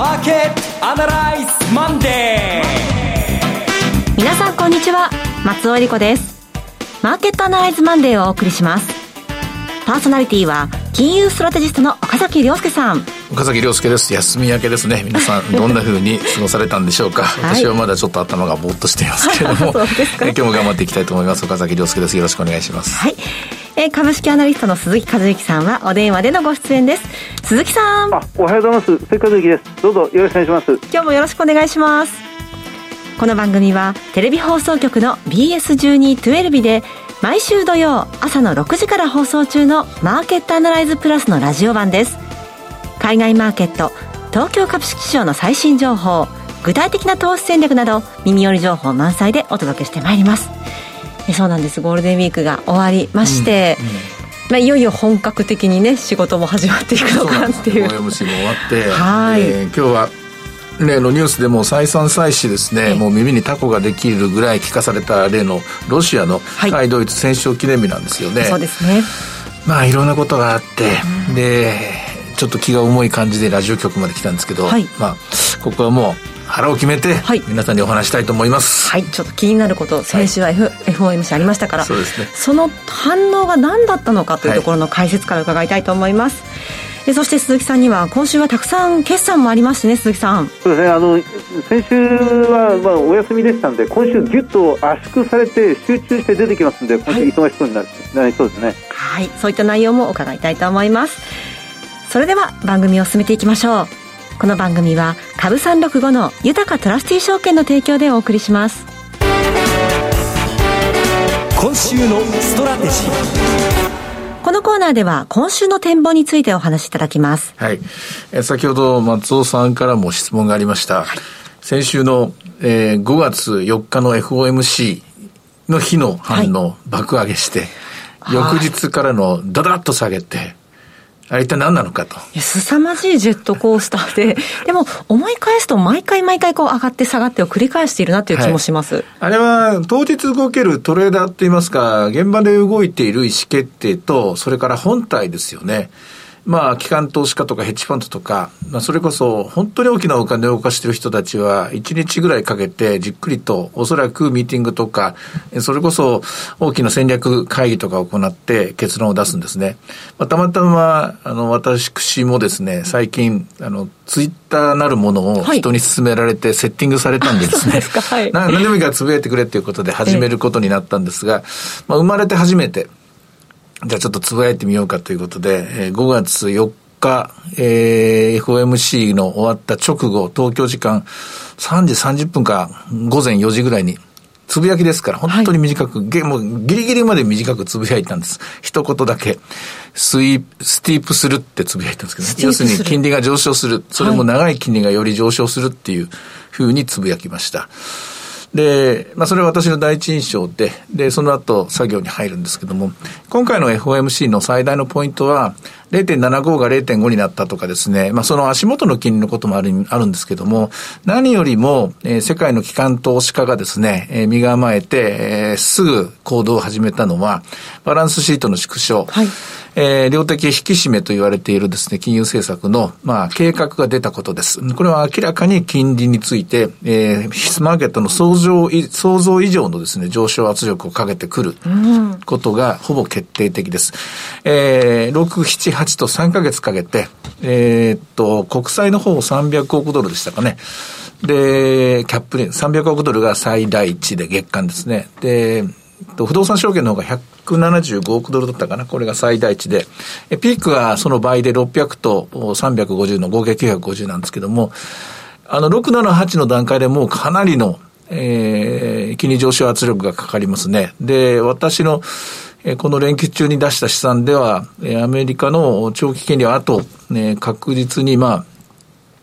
マーケットアナライズマンデー。皆さんこんにちは。松尾英里子です。マーケットアナライズマンデーをお送りします。パーソナリティは金融ストラテジストの岡崎良介さん。岡崎良介です。休み明けですね。皆さん どんなふうに過ごされたんでしょうか、はい、私はまだちょっと頭がぼーっとしていますけれども。今日も頑張っていきたいと思います。岡崎良介です。よろしくお願いします。はいえー、株式アナリストの鈴木一之さんはお電話でのご出演です。鈴木さん。あおはようございます。鈴木和之です。どうぞよろしくお願いします。今日もよろしくお願いします。この番組はテレビ放送局の BS1212 で毎週土曜朝の6時から放送中のマーケットアナライズプラスのラジオ版です。海外マーケット東京株式市場の最新情報具体的な投資戦略など耳寄り情報満載でお届けしてまいりますそうなんです。ゴールデンウィークが終わりまして、うんうん、まあ、いよいよ本格的にね仕事も始まっていくのかなっていう。OMC も終わってはい、えー、今日は例のニュースでも再三再四ですね、もう耳にタコができるぐらい聞かされた例のロシアの対ドイツ戦勝記念日なんですよね、はい、そうですね。まあいろんなことがあって、うん、でちょっと気が重い感じでラジオ局まで来たんですけど、はい、まあここはもう腹を決めて、皆さんにお話したいと思います。はい。ちょっと気になること先週は、F はい、FOMC ありましたからそうですね。その反応が何だったのかというところの解説から伺いたいと思います、はい、そして鈴木さんには今週はたくさん決算もありましてね鈴木さん。そうですね。あの先週はまあお休みでしたんで今週ぎゅっと圧縮されて集中して出てきますんで今週忙しそうにな,、なりそうですね。はい。そういった内容も伺いたいと思います。それでは番組を進めていきましょうこの番組は株三六五の豊かトラスティ証券の提供でお送りします今週のストラテジーこのコーナーでは今週の展望についてお話しいただきます。はい。え先ほど松尾さんからも質問がありました。はい、先週の、えー、5月4日の FOMC の日の反応、爆上げして、翌日からのダダッと下げて、あれ一体何なのかと。凄まじいジェットコースターで、でも思い返すと毎回毎回こう上がって下がってを繰り返しているなという気もします。はい、あれは当日動けるトレーダーといいますか、現場で動いている意思決定と、それから本体ですよね。まあ、機関投資家とかヘッジファンドとか、まあ、それこそ本当に大きなお金を動かしている人たちは、1日ぐらいかけてじっくりと、おそらくミーティングとか、それこそ大きな戦略会議とかを行って結論を出すんですね。まあ、たまたま、あの、私もですね、最近、あの、ツイッターなるものを人に勧められてセッティングされたんですね。はい、何でもいいからつぶやいてくれっていうことで始めることになったんですが、まあ、生まれて初めて、じゃあちょっとつぶやいてみようかということで、えー、5月4日、えー、FOMC の終わった直後、東京時間3時30分か午前4時ぐらいに、つぶやきですから、本当に短く、はい、もうギリギリまで短くつぶやいたんです。一言だけ。スイスティープするってつぶやいたんですけど、ね、要するに金利が上昇する。それも長い金利がより上昇するっていうふうにつぶやきました。で、まあ、それは私の第一印象で、で、その後作業に入るんですけども、今回の FOMC の最大のポイントは、0.75が0.5になったとかですね、まあ、その足元の金利のこともあるあるんですけども、何よりも、えー、世界の機関投資家がですね、えー、身構えて、えー、すぐ行動を始めたのは、バランスシートの縮小。はいえー、量的引き締めと言われているですね、金融政策の、まあ、計画が出たことです。これは明らかに金利について、えー、マーケットの想像、想像以上のですね、上昇圧力をかけてくることがほぼ決定的です。えー、6、7、8と3ヶ月かけて、えー、っと、国債の方300億ドルでしたかね。で、キャップレ300億ドルが最大値で月間ですね。で、不動産証券の方が175億ドルだったかな。これが最大値で。ピークはその倍で600と350の合計950なんですけども、あの、678の段階でもうかなりの、えー、金利上昇圧力がかかりますね。で、私の、この連休中に出した試算では、アメリカの長期金利はあと、ね、確実にまあ、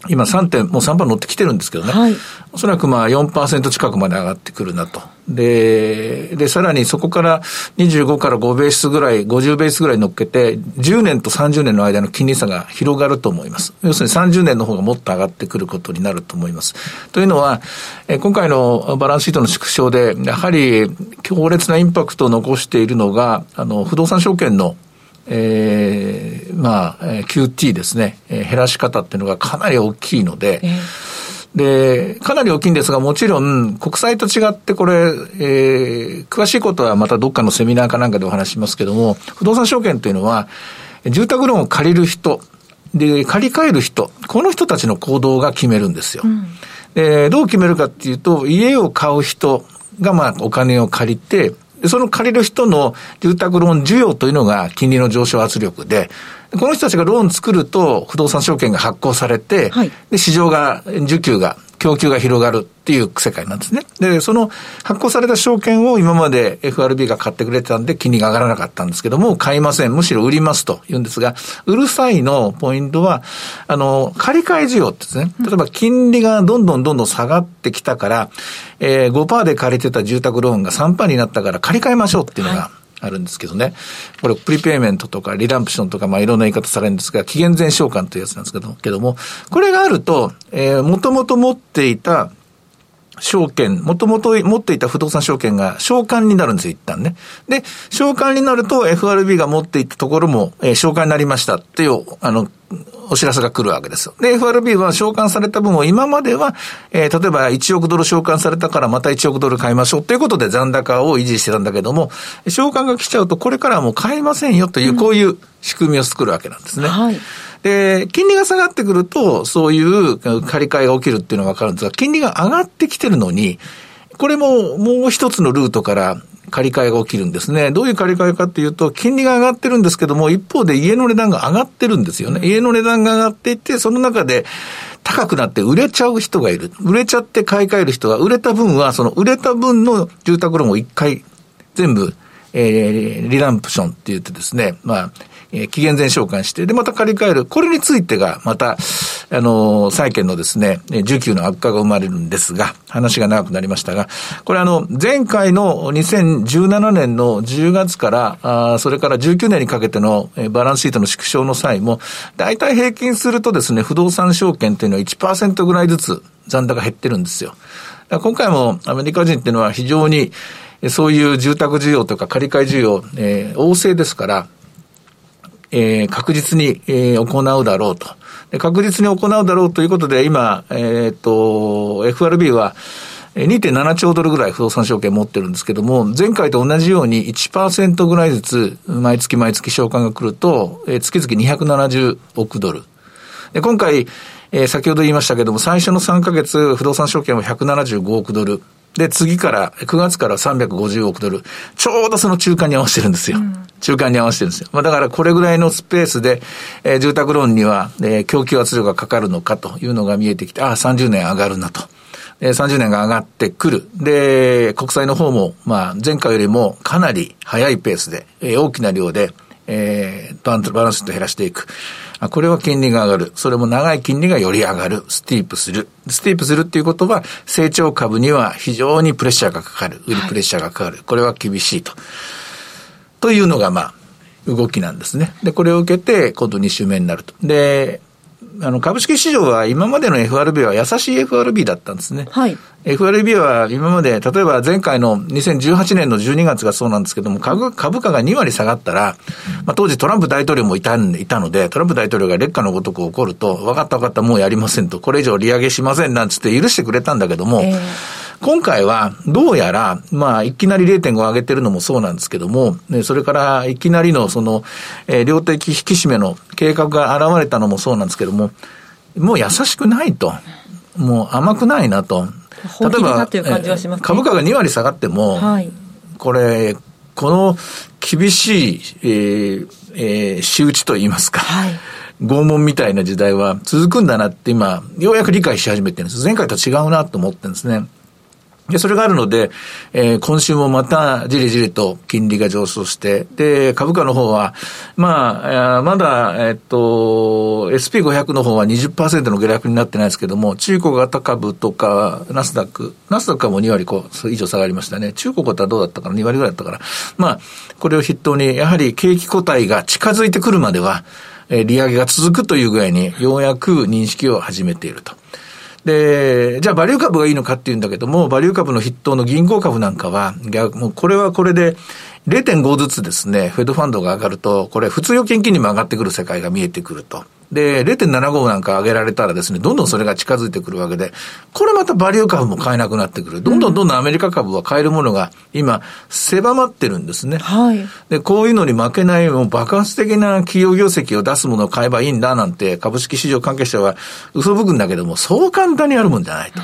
今3点、もう3乗ってきてるんですけどね。はい、おそらくまあ4%近くまで上がってくるなと。で、で、さらにそこから25から5ベースぐらい、50ベースぐらい乗っけて、10年と30年の間の金利差が広がると思います。要するに30年の方がもっと上がってくることになると思います。というのは、え今回のバランスシートの縮小で、やはり強烈なインパクトを残しているのが、あの、不動産証券のえー、まあ、QT ですね、えー、減らし方っていうのがかなり大きいので、えーで、かなり大きいんですが、もちろん、国債と違ってこれ、えー、詳しいことはまたどっかのセミナーかなんかでお話しますけども、不動産証券というのは、住宅ローンを借りる人、で、借り換える人、この人たちの行動が決めるんですよ。うん、で、どう決めるかっていうと、家を買う人が、まあ、お金を借りて、その借りる人の住宅ローン需要というのが金利の上昇圧力で、この人たちがローン作ると不動産証券が発行されて、はい、で市場が、需給が供給が広がるっていう世界なんですね。で、その発行された証券を今まで FRB が買ってくれてたんで金利が上がらなかったんですけども、買いません。むしろ売りますと言うんですが、売る際のポイントは、あの、借り換え需要ってですね、例えば金利がどんどんどんどん下がってきたから、えー、5%で借りてた住宅ローンが3%になったから借り換えましょうっていうのが、はいあるんですけどね。これ、プリペイメントとかリランプションとか、まあ、いろんな言い方されるんですが、期限前償還というやつなんですけどけども、これがあると、えー、もともと持っていた証券、もともと持っていた不動産証券が償還になるんですよ、一旦ね。で、償還になると FRB が持っていたところも、えー、償還になりましたっていう、あの、お知らせが来るわけですよ。で、FRB は償還された分を今までは、えー、例えば1億ドル償還されたからまた1億ドル買いましょうということで残高を維持してたんだけども、償還が来ちゃうとこれからはもう買えませんよという、こういう仕組みを作るわけなんですね。はいで、金利が下がってくると、そういう借り換えが起きるっていうのがわかるんですが、金利が上がってきてるのに、これももう一つのルートから借り換えが起きるんですね。どういう借り換えかっていうと、金利が上がってるんですけども、一方で家の値段が上がってるんですよね。家の値段が上がっていって、その中で高くなって売れちゃう人がいる。売れちゃって買い換える人が、売れた分は、その売れた分の住宅ローンを一回全部、えー、リランプションって言ってですね、まあ、えー、期限前償還して、で、また借り換える。これについてが、また、あの、債券のですね、需給の悪化が生まれるんですが、話が長くなりましたが、これあの、前回の2017年の10月から、あそれから19年にかけてのバランスシートの縮小の際も、大体平均するとですね、不動産証券っていうのは1%ぐらいずつ残高減ってるんですよ。今回もアメリカ人っていうのは非常に、そういう住宅需要とか借り換え需要、えー、旺盛ですから、えー、確実に、えー、行うだろうと。確実に行うだろうということで、今、えっ、と、FRB は、2.7兆ドルぐらい不動産証券持ってるんですけども、前回と同じように1%ぐらいずつ毎月毎月償還が来ると、えー、月々270億ドル。で今回、えー、先ほど言いましたけども、最初の3ヶ月不動産証券は175億ドル。で、次から、9月から350億ドル。ちょうどその中間に合わせてるんですよ。うん、中間に合わせてるんですよ。まあ、だからこれぐらいのスペースで、えー、住宅ローンには、えー、供給圧力がかかるのかというのが見えてきて、ああ、30年上がるなと。えー、30年が上がってくる。で、国債の方も、まあ、前回よりもかなり早いペースで、えー、大きな量で、えー、バランスと減らしていく。これは金利が上がる。それも長い金利がより上がる。スティープする。スティープするっていうことは、成長株には非常にプレッシャーがかかる。売りプレッシャーがかかる。これは厳しいと。というのが、まあ、動きなんですね。で、これを受けて、今度2週目になると。で、あの、株式市場は今までの FRB は優しい FRB だったんですね。はい。FRB は今まで、例えば前回の2018年の12月がそうなんですけども、株株価が2割下がったら、まあ当時トランプ大統領もいたいたので、トランプ大統領が劣化のごとく起こると、分かった分かった、もうやりませんと、これ以上利上げしませんなんつって許してくれたんだけども、えー今回は、どうやら、まあ、いきなり0.5上げてるのもそうなんですけども、それから、いきなりの、その、えー、量的引き締めの計画が現れたのもそうなんですけども、もう優しくないと。もう甘くないなと。例えば、株価が2割下がっても、はい、これ、この厳しい、えーえー、仕打ちといいますか、はい、拷問みたいな時代は続くんだなって今、ようやく理解し始めてるんです。前回と違うなと思ってるんですね。で、それがあるので、えー、今週もまたじりじりと金利が上昇して、で、株価の方は、まあ、まだ、えっと、SP500 の方は20%の下落になってないですけども、中古型株とか、ナスダック、ナスダックはもう2割こう以上下がりましたね。中古型はどうだったかな ?2 割ぐらいだったから。まあ、これを筆頭に、やはり景気個体が近づいてくるまでは、えー、利上げが続くという具合に、ようやく認識を始めていると。で、じゃあバリュー株がいいのかっていうんだけども、バリュー株の筆頭の銀行株なんかは、逆、もうこれはこれで、0.5ずつですね、フェドファンドが上がると、これ普通預金金利も上がってくる世界が見えてくると。で、0.75なんか上げられたらですね、どんどんそれが近づいてくるわけで、これまたバリュー株も買えなくなってくる。どんどんどんどんアメリカ株は買えるものが今、狭まってるんですね。はい。で、こういうのに負けないもう爆発的な企業業績を出すものを買えばいいんだなんて株式市場関係者は嘘吹くんだけども、そう簡単にあるもんじゃないと。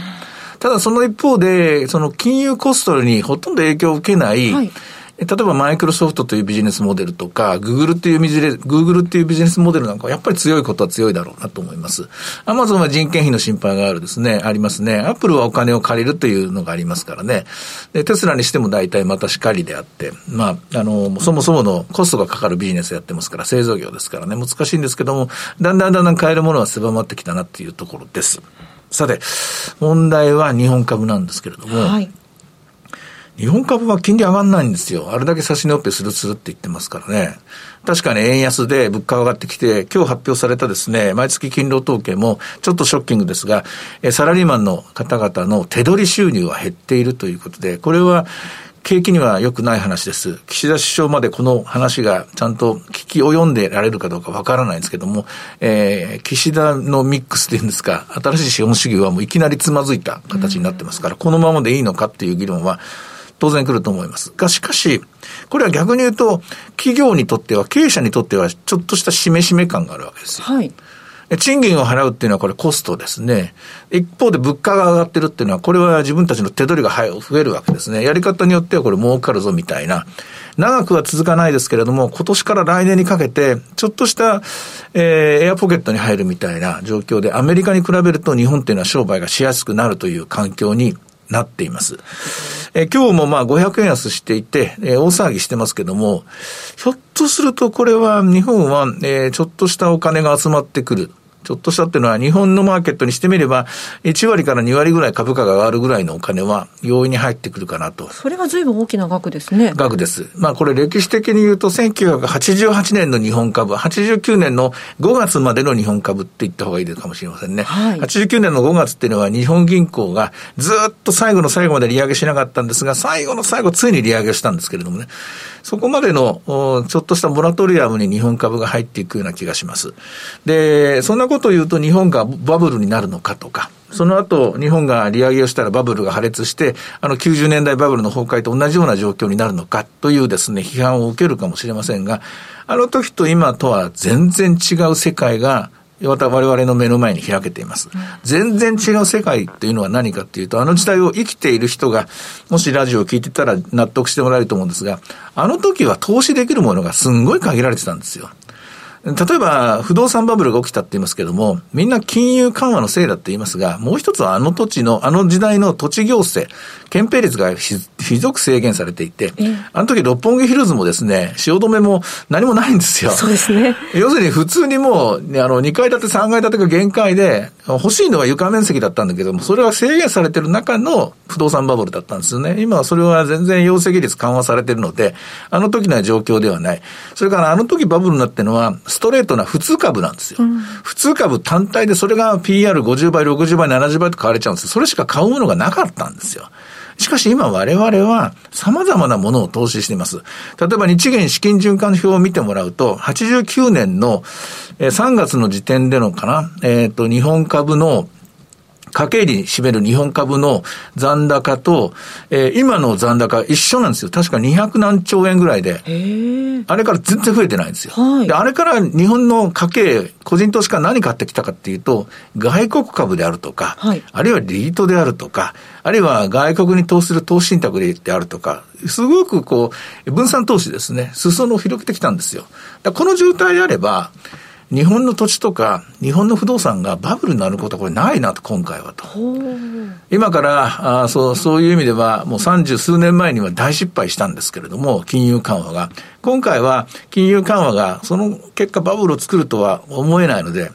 ただその一方で、その金融コストにほとんど影響を受けない、はい例えばマイクロソフトというビジネスモデルとか、グーグルっていうビジネス、グーグルっていうビジネスモデルなんかはやっぱり強いことは強いだろうなと思います。アマゾンは人件費の心配があるですね、ありますね。アップルはお金を借りるというのがありますからね。で、テスラにしても大体またしかりであって、まあ、あの、そもそものコストがかかるビジネスやってますから、製造業ですからね、難しいんですけども、だんだんだんだん買えるものは狭まってきたなっていうところです。さて、問題は日本株なんですけれども、はい日本株は金利上がんないんですよ。あれだけ差し値オペするするって言ってますからね。確かに円安で物価上がってきて、今日発表されたですね、毎月勤労統計もちょっとショッキングですが、サラリーマンの方々の手取り収入は減っているということで、これは景気には良くない話です。岸田首相までこの話がちゃんと聞き及んでられるかどうかわからないんですけども、えー、岸田のミックスっていうんですか、新しい資本主義はもういきなりつまずいた形になってますから、このままでいいのかっていう議論は、当然来ると思います。が、しかし、これは逆に言うと、企業にとっては、経営者にとっては、ちょっとしたしめしめ感があるわけですよ。はい。賃金を払うっていうのはこれコストですね。一方で物価が上がってるっていうのは、これは自分たちの手取りが増えるわけですね。やり方によってはこれ儲かるぞみたいな。長くは続かないですけれども、今年から来年にかけて、ちょっとした、えー、エアポケットに入るみたいな状況で、アメリカに比べると日本っていうのは商売がしやすくなるという環境になっています。え今日もまあ500円安していて、え大騒ぎしてますけども、ひょっとするとこれは日本は、えちょっとしたお金が集まってくる。ちょっとしたっていうのは日本のマーケットにしてみれば、1割から2割ぐらい株価が上がるぐらいのお金は容易に入ってくるかなと。それは随分大きな額ですね。額です。まあこれ歴史的に言うと1988年の日本株、89年の5月までの日本株って言った方がいいかもしれませんね。はい、89年の5月っていうのは日本銀行がずっと最後の最後まで利上げしなかったんですが、最後の最後ついに利上げをしたんですけれどもね。そこまでのちょっとしたモラトリアムに日本株が入っていくような気がします。で、そんなこと言うと日本がバブルになるのかとか、その後、日本が利上げをしたらバブルが破裂して、あの90年代バブルの崩壊と同じような状況になるのかというですね、批判を受けるかもしれませんが、あの時と今とは全然違う世界がまた我々の目の前に開けています。全然違う世界っていうのは何かっていうと、あの時代を生きている人が、もしラジオを聞いてたら納得してもらえると思うんですが、あの時は投資できるものがすんごい限られてたんですよ。例えば、不動産バブルが起きたって言いますけども、みんな金融緩和のせいだって言いますが、もう一つはあの土地の、あの時代の土地行政、憲兵率がひどく制限されていて、あの時六本木ヒルズもですね、汐留も何もないんですよ。そうですね。要するに普通にもう、あの、2階建て3階建てが限界で、欲しいのは床面積だったんだけども、それは制限されてる中の不動産バブルだったんですよね。今はそれは全然容積率緩和されてるので、あの時の状況ではない。それからあの時バブルになってるのは、ストレートな普通株なんですよ。うん、普通株単体でそれが PR50 倍、60倍、70倍と買われちゃうんですよ。それしか買うものがなかったんですよ。しかし今我々は様々なものを投資しています。例えば日銀資金循環表を見てもらうと、89年の3月の時点でのかな、えっ、ー、と、日本株の家計に占める日本株の残高と、えー、今の残高一緒なんですよ。確か200何兆円ぐらいで。あれから全然増えてないんですよ。はい、であれから日本の家計、個人投資家何買ってきたかっていうと、外国株であるとか、はい、あるいはリートであるとか、あるいは外国に投資する投資信託であるとか、すごくこう、分散投資ですね、裾野を広げてきたんですよ。この状態であれば、日本の土地とか、日本の不動産がバブルになることはこれないなと、今回はと。今からあそう、そういう意味では、もう三十数年前には大失敗したんですけれども、金融緩和が。今回は金融緩和が、その結果バブルを作るとは思えないので、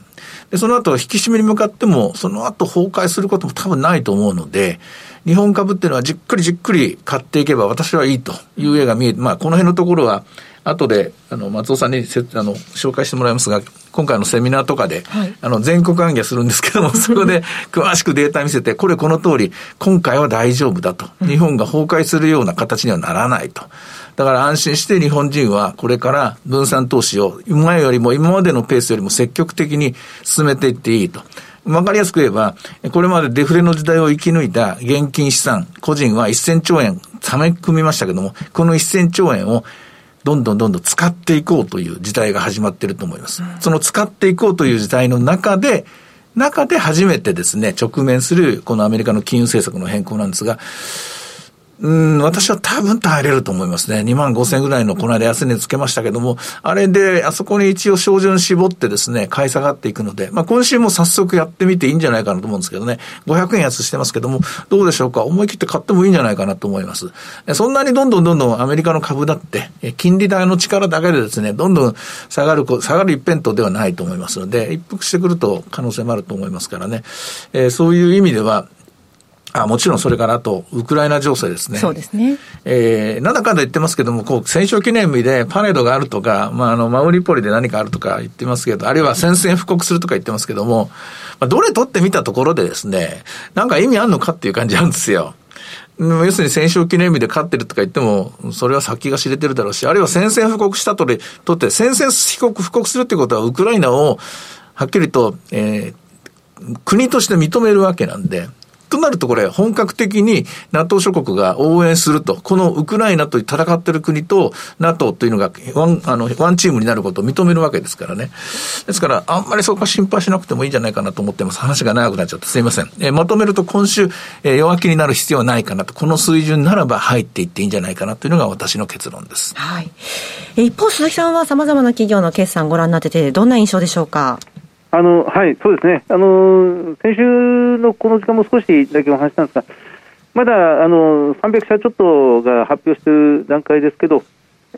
で、その後引き締めに向かっても、その後崩壊することも多分ないと思うので、日本株っていうのはじっくりじっくり買っていけば私はいいという絵が見えて、まあこの辺のところは、後で、あの、松尾さんにせあの紹介してもらいますが、今回のセミナーとかで、はい、あの、全国暗記するんですけども、そこで詳しくデータ見せて、これこの通り、今回は大丈夫だと。日本が崩壊するような形にはならないと。だから安心して日本人はこれから分散投資を前よりも今までのペースよりも積極的に進めていっていいと。わかりやすく言えば、これまでデフレの時代を生き抜いた現金資産、個人は1000兆円、ため組みましたけども、この1000兆円をどんどんどんどん使っていこうという時代が始まっていると思います。その使っていこうという時代の中で、中で初めてですね、直面するこのアメリカの金融政策の変更なんですが、うん、私は多分耐えれると思いますね。2万5千ぐらいのこの間安値つけましたけども、あれで、あそこに一応照準絞ってですね、買い下がっていくので、まあ今週も早速やってみていいんじゃないかなと思うんですけどね、500円安してますけども、どうでしょうか？思い切って買ってもいいんじゃないかなと思います。そんなにどんどんどんどんアメリカの株だって、金利代の力だけでですね、どんどん下がる、下がる一辺倒ではないと思いますので、一服してくると可能性もあると思いますからね、えー、そういう意味では、あもちろんそれからあと、ウクライナ情勢ですね。そうですね。えー、なんだかんだ言ってますけども、こう、戦勝記念日でパレードがあるとか、まあ、あの、マウリポリで何かあるとか言ってますけど、あるいは宣戦布告するとか言ってますけども、まあ、どれ取ってみたところでですね、なんか意味あんのかっていう感じなんですよ。要するに戦勝記念日で勝ってるとか言っても、それは先が知れてるだろうし、あるいは宣戦布告したとで、とって、宣戦布告、布告するってことは、ウクライナを、はっきりと、えー、国として認めるわけなんで、となるとこれ、本格的に NATO 諸国が応援すると、このウクライナと戦っている国と NATO というのがワンあのワンチームになることを認めるわけですからね。ですから、あんまりそこは心配しなくてもいいんじゃないかなと思ってます。話が長くなっちゃってすいません。えー、まとめると今週、えー、弱気になる必要はないかなと、この水準ならば入っていっていいんじゃないかなというのが私の結論です。はい。一方、鈴木さんは様々な企業の決算ご覧になってて、どんな印象でしょうか？あのはい、そうですね、あの先週のこの時間も少しだけお話したんですが、まだあの300社ちょっとが発表している段階ですけど、やっ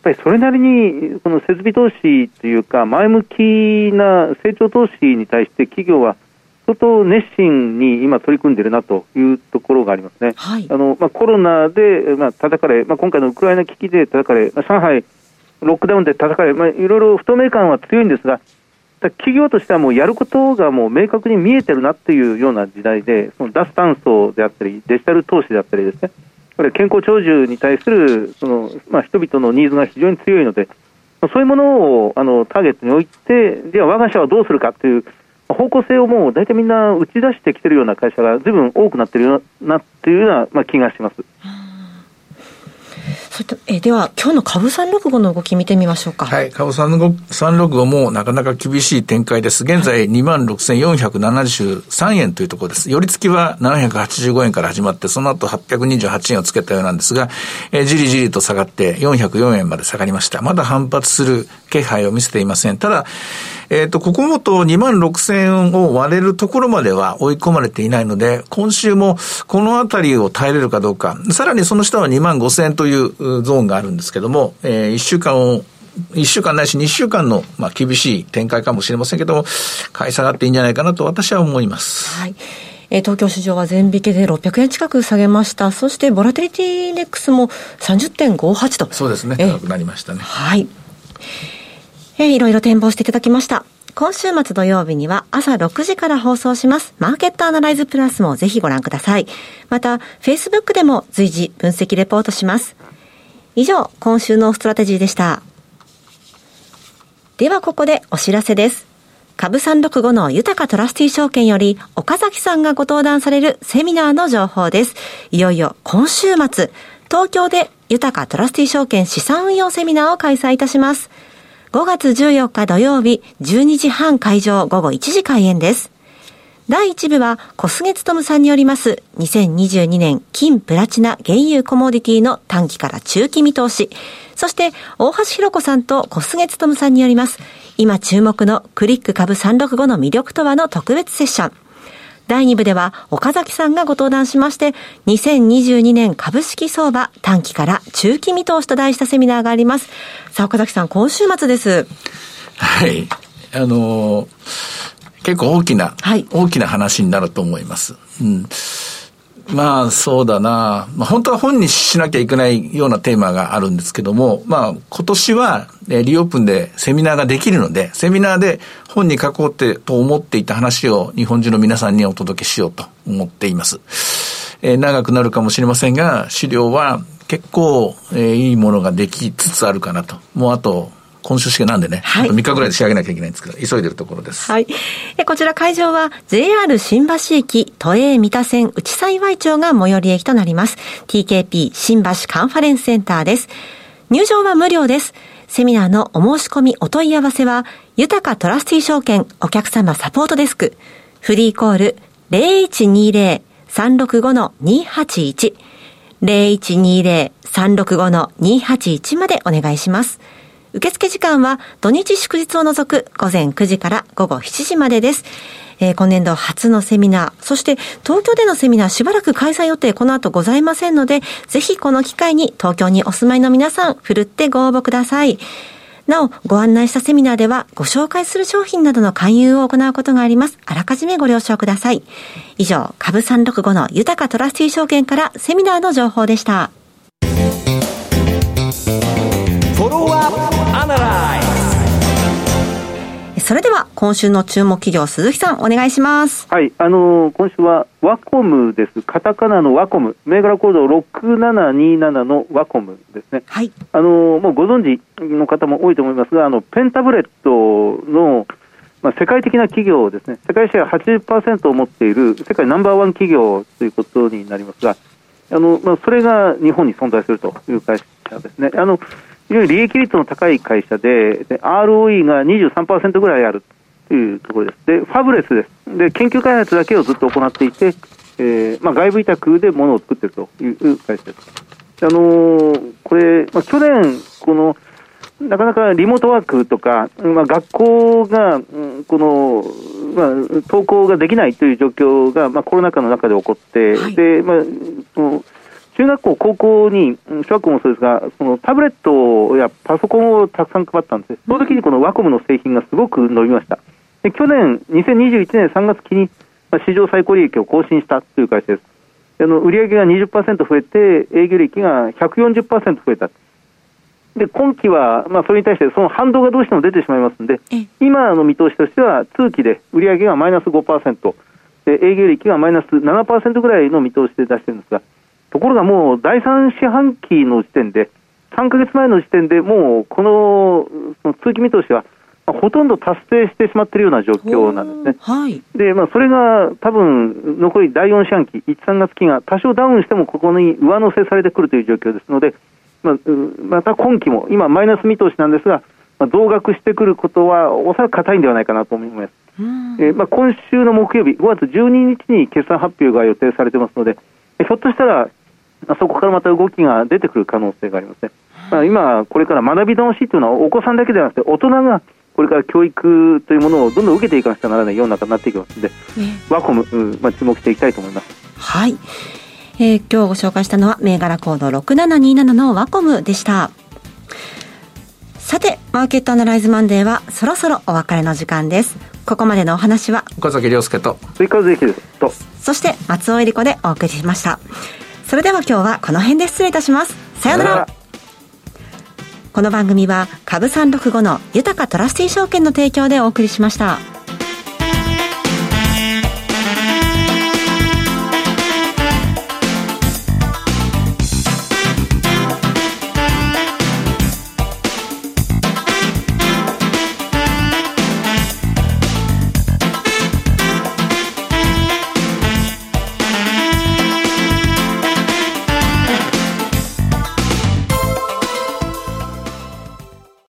ぱりそれなりにこの設備投資というか、前向きな成長投資に対して企業は相当熱心に今、取り組んでいるなというところがありますね。はい、あのまあ、コロナで、まあ、叩かれ、まあ、今回のウクライナ危機で叩かれ、まあ、上海、ロックダウンで叩かれ、まあ、いろいろ不透明感は強いんですが、企業としてはもうやることがもう明確に見えてるなっていうような時代で、その脱炭素であったり、デジタル投資であったりですね、これ健康長寿に対するその、まあ、人々のニーズが非常に強いので、そういうものをあのターゲットに置いて、じゃあ我が社はどうするかという方向性をもう大体みんな打ち出してきてるような会社がずいぶん多くなってるなっていうような、まあ、気がします。そえでは、今日の株365の動き見てみましょうか。はい、株365もなかなか厳しい展開です。現在26,473円というところです。寄り付きは785円から始まって、その後828円をつけたようなんですが、えー、じりじりと下がって404円まで下がりました。まだ反発する気配を見せていません。ただ、えっ、ー、と、ここもと2万6千円を割れるところまでは追い込まれていないので、今週もこのあたりを耐えれるかどうか、さらにその下は2万5千円というゾーンがあるんですけども、えー、1週間を1週間ないし2週間の、まあ、厳しい展開かもしれませんけども、買い下がっていいんじゃないかなと私は思います。はい。え東京市場は全引けで600円近く下げました。そして、ボラテリティインデックスも30.58と。そうですね。高くなりましたね。はい。えー、いろいろ展望していただきました。今週末土曜日には朝6時から放送します。マーケットアナライズプラスもぜひご覧ください。また、Facebook でも随時分析レポートします。以上、今週のストラテジーでした。ではここでお知らせです。株365の豊かトラスティ証券より岡崎さんがご登壇されるセミナーの情報です。いよいよ今週末、東京で豊かトラスティ証券資産運用セミナーを開催いたします。5月14日土曜日、12時半会場、午後1時開演です。第1部は小菅勤さんによります2022年金プラチナ原油コモディティの短期から中期見通し。そして大橋弘子さんと小菅勤さんによります今注目のクリック株365の魅力とはの特別セッション。第2部では岡崎さんがご登壇しまして、2022年株式相場短期から中期見通しと題したセミナーがあります。さあ、岡崎さん、今週末です。はい。あのー、結構大きな、はい、大きな話になると思います。うん。まあそうだな。まあ本当は本にしなきゃいけないようなテーマがあるんですけども、まあ今年は、えリオープンでセミナーができるので、セミナーで本に書こうってと思っていた話を日本中の皆さんにお届けしようと思っています。えー、長くなるかもしれませんが、資料は結構、えー、いいものができつつあるかなと。もうあと今週しかなんでね、はい、あと3日ぐらいで仕上げなきゃいけないんですけど、急いでるところです。はい。えこちら会場は JR 新橋駅都営三田線内幸町が最寄り駅となります。TKP 新橋カンファレンスセンターです。入場は無料です。セミナーのお申し込みお問い合わせは、豊かトラスティ証券お客様サポートデスク、フリーコール0120-365-281 0120-365-281までお願いします。受付時間は土日祝日を除く午前9時から午後7時までです。えー、今年度初のセミナー、そして東京でのセミナーしばらく開催予定この後ございませんので、ぜひこの機会に東京にお住まいの皆さん、ふるってご応募ください。なお、ご案内したセミナーでは、ご紹介する商品などの勧誘を行うことがあります。あらかじめご了承ください。以上、株365の豊かトラスティー証券からセミナーの情報でした。それでは今週の注目企業鈴木さんお願いします。はいあのー、今週はワコムです。カタカナのワコム。銘柄コード6727のワコムですね。はい。あのー、もうご存知の方も多いと思いますがあのペンタブレットのまあ、世界的な企業ですね、世界シェア80%を持っている世界ナンバーワン企業ということになりますが、あのまあ、それが日本に存在するという会社ですね。あの非常に利益率の高い会社で、で ROE が23%ぐらいあるというところです。で、ファブレスです。で、研究開発だけをずっと行っていて、えーまあ、外部委託で物を作っているという会社です。あのー、これ、まあ、去年、この、なかなかリモートワークとか、まあ、学校が、うん、この、まあ、登校ができないという状況が、まあ、コロナ禍の中で起こって、はい、で、まあ、中学校、高校に、小学校もそうですが、そのタブレットやパソコンをたくさん配ったんです。その時にこのワコムの製品がすごく伸びました。で去年、2021年3月期に、まあ、史上最高利益を更新したという会社です。あの売上が20%増えて、営業利益が140%増えた。で今期は、まあ、それに対してその反動がどうしても出てしまいますので、今の見通しとしては、通期で売上がマイナス5%、で営業利益がマイナス7%ぐらいの見通しで出してるんですが、ところがもう第3四半期の時点で、3か月前の時点でもうこのその通期見通しは、ほとんど達成してしまっているような状況なんですね。はい、で、まあ、それが多分残り第4四半期、1、3月期が多少ダウンしてもここに上乗せされてくるという状況ですので、まあ、また今期も、今マイナス見通しなんですが、まあ、増額してくることはおそらく硬いんではないかなと思います。えー、まあ、今週の木曜日、5月12日に決算発表が予定されてますので、ひょっとしたらそこからまた動きが出てくる可能性がありますね。まあ、今、これから学び直しというのは、お子さんだけではなくて、大人がこれから教育というものをどんどん受けていかなくちゃならない世の中になっていきますので、ね、ワコム、まあ、注目していきたいと思います。はい。えー、今日ご紹介したのは、銘柄コード6727のワコムでした。さて、マーケットアナライズマンデーは、そろそろお別れの時間です。ここまでのお話は、岡崎亮介と、追加税ですと、そして松尾恵理子でお送りしました。それでは今日はこの辺で失礼いたします。さようなら。この番組は株365の豊かトラスティ証券の提供でお送りしました。